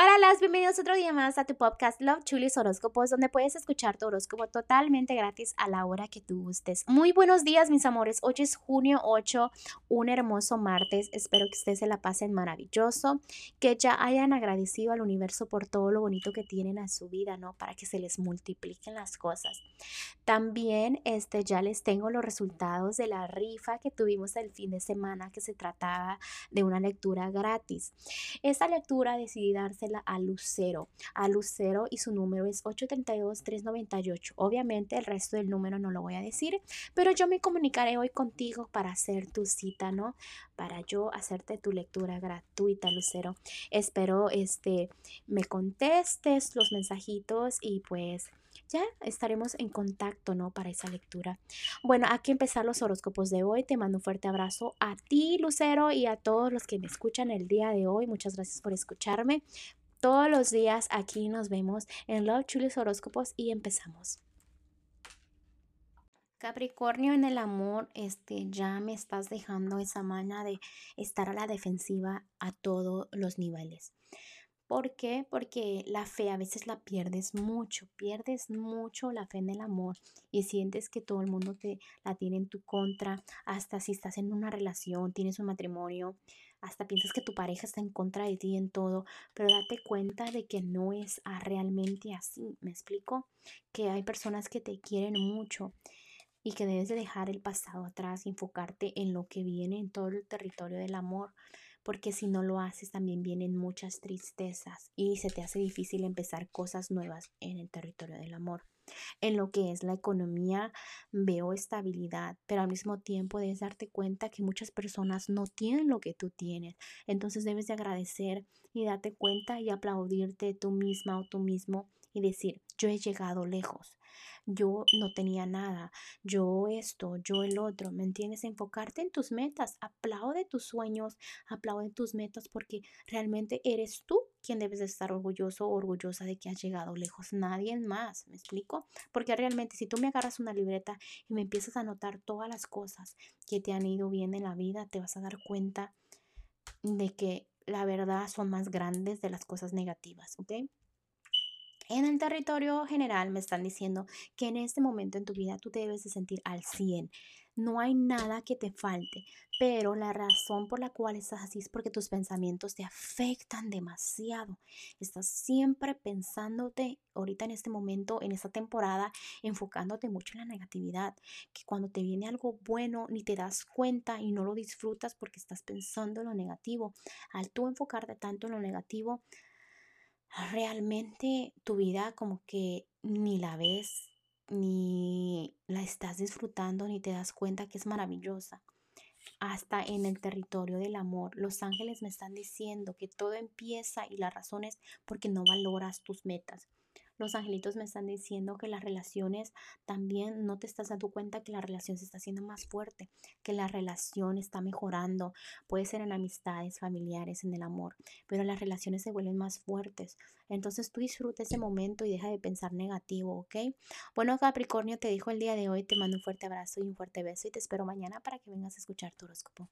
Hola, las bienvenidos otro día más a tu podcast Love Chulis Horóscopos, donde puedes escuchar tu horóscopo totalmente gratis a la hora que tú gustes. Muy buenos días, mis amores. Hoy es junio 8, un hermoso martes. Espero que ustedes se la pasen maravilloso, que ya hayan agradecido al universo por todo lo bonito que tienen a su vida, ¿no? Para que se les multipliquen las cosas. También este, ya les tengo los resultados de la rifa que tuvimos el fin de semana, que se trataba de una lectura gratis. Esta lectura decidí darse a Lucero, a Lucero y su número es 832-398. Obviamente el resto del número no lo voy a decir, pero yo me comunicaré hoy contigo para hacer tu cita, ¿no? Para yo hacerte tu lectura gratuita, Lucero. Espero este me contestes los mensajitos y pues ya estaremos en contacto, ¿no? Para esa lectura. Bueno, aquí empezar los horóscopos de hoy. Te mando un fuerte abrazo a ti, Lucero, y a todos los que me escuchan el día de hoy. Muchas gracias por escucharme. Todos los días aquí nos vemos en Love Chulis Horóscopos y empezamos. Capricornio en el amor, este, ya me estás dejando esa maña de estar a la defensiva a todos los niveles. ¿Por qué? Porque la fe a veces la pierdes mucho, pierdes mucho la fe en el amor y sientes que todo el mundo te la tiene en tu contra, hasta si estás en una relación, tienes un matrimonio, hasta piensas que tu pareja está en contra de ti en todo, pero date cuenta de que no es realmente así, ¿me explico? Que hay personas que te quieren mucho y que debes de dejar el pasado atrás y enfocarte en lo que viene en todo el territorio del amor, porque si no lo haces también vienen muchas tristezas y se te hace difícil empezar cosas nuevas en el territorio del amor. En lo que es la economía veo estabilidad, pero al mismo tiempo debes darte cuenta que muchas personas no tienen lo que tú tienes. Entonces debes de agradecer y darte cuenta y aplaudirte tú misma o tú mismo y decir, yo he llegado lejos yo no tenía nada, yo esto, yo el otro, ¿me entiendes? Enfocarte en tus metas, aplaude tus sueños, aplaude tus metas porque realmente eres tú quien debes de estar orgulloso o orgullosa de que has llegado lejos, nadie más, ¿me explico? Porque realmente si tú me agarras una libreta y me empiezas a notar todas las cosas que te han ido bien en la vida, te vas a dar cuenta de que la verdad son más grandes de las cosas negativas, ¿ok? En el territorio general me están diciendo que en este momento en tu vida tú te debes de sentir al 100. No hay nada que te falte, pero la razón por la cual estás así es porque tus pensamientos te afectan demasiado. Estás siempre pensándote ahorita en este momento, en esta temporada, enfocándote mucho en la negatividad, que cuando te viene algo bueno ni te das cuenta y no lo disfrutas porque estás pensando en lo negativo. Al tú enfocarte tanto en lo negativo, realmente tu vida como que ni la ves, ni la estás disfrutando, ni te das cuenta que es maravillosa. Hasta en el territorio del amor, los ángeles me están diciendo que todo empieza y la razón es porque no valoras tus metas. Los angelitos me están diciendo que las relaciones también no te estás dando cuenta que la relación se está haciendo más fuerte, que la relación está mejorando. Puede ser en amistades, familiares, en el amor, pero las relaciones se vuelven más fuertes. Entonces tú disfruta ese momento y deja de pensar negativo, ¿ok? Bueno, Capricornio, te dijo el día de hoy, te mando un fuerte abrazo y un fuerte beso y te espero mañana para que vengas a escuchar tu horóscopo.